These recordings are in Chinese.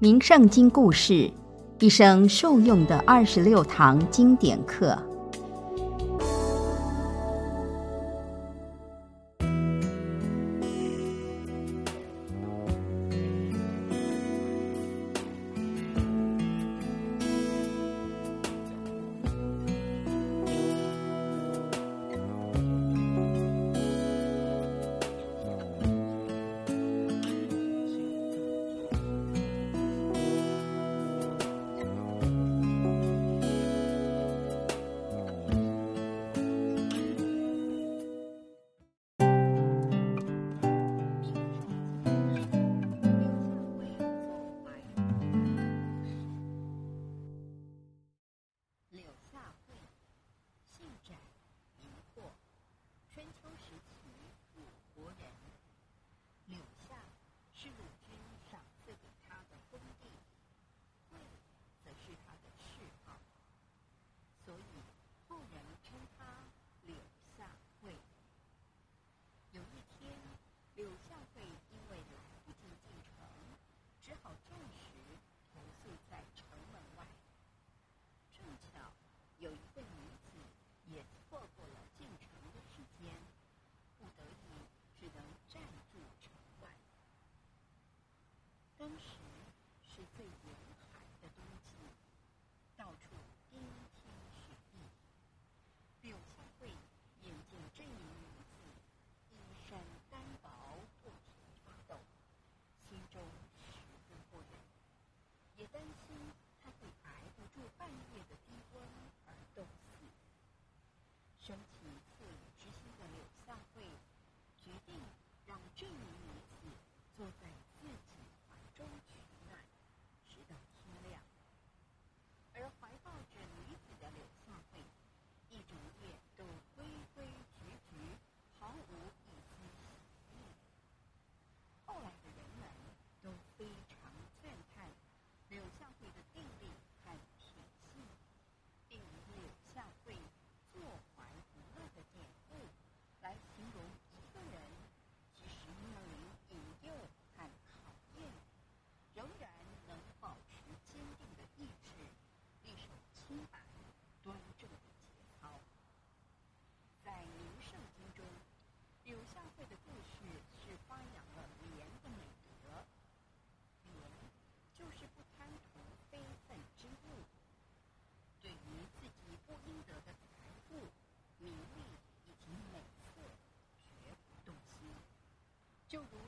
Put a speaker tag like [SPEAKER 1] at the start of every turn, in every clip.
[SPEAKER 1] 名圣经故事，一生受用的二十六堂经典课。
[SPEAKER 2] problems? 会的故事是发扬了廉的美德。廉就是不贪图非分之物，对于自己不应得的财富、名利以及美色，绝不动心。就如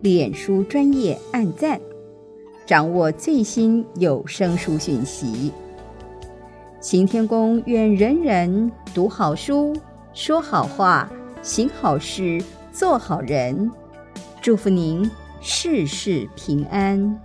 [SPEAKER 1] 脸书专业按赞。掌握最新有声书讯息，行天宫愿人人读好书、说好话、行好事、做好人。祝福您事事平安。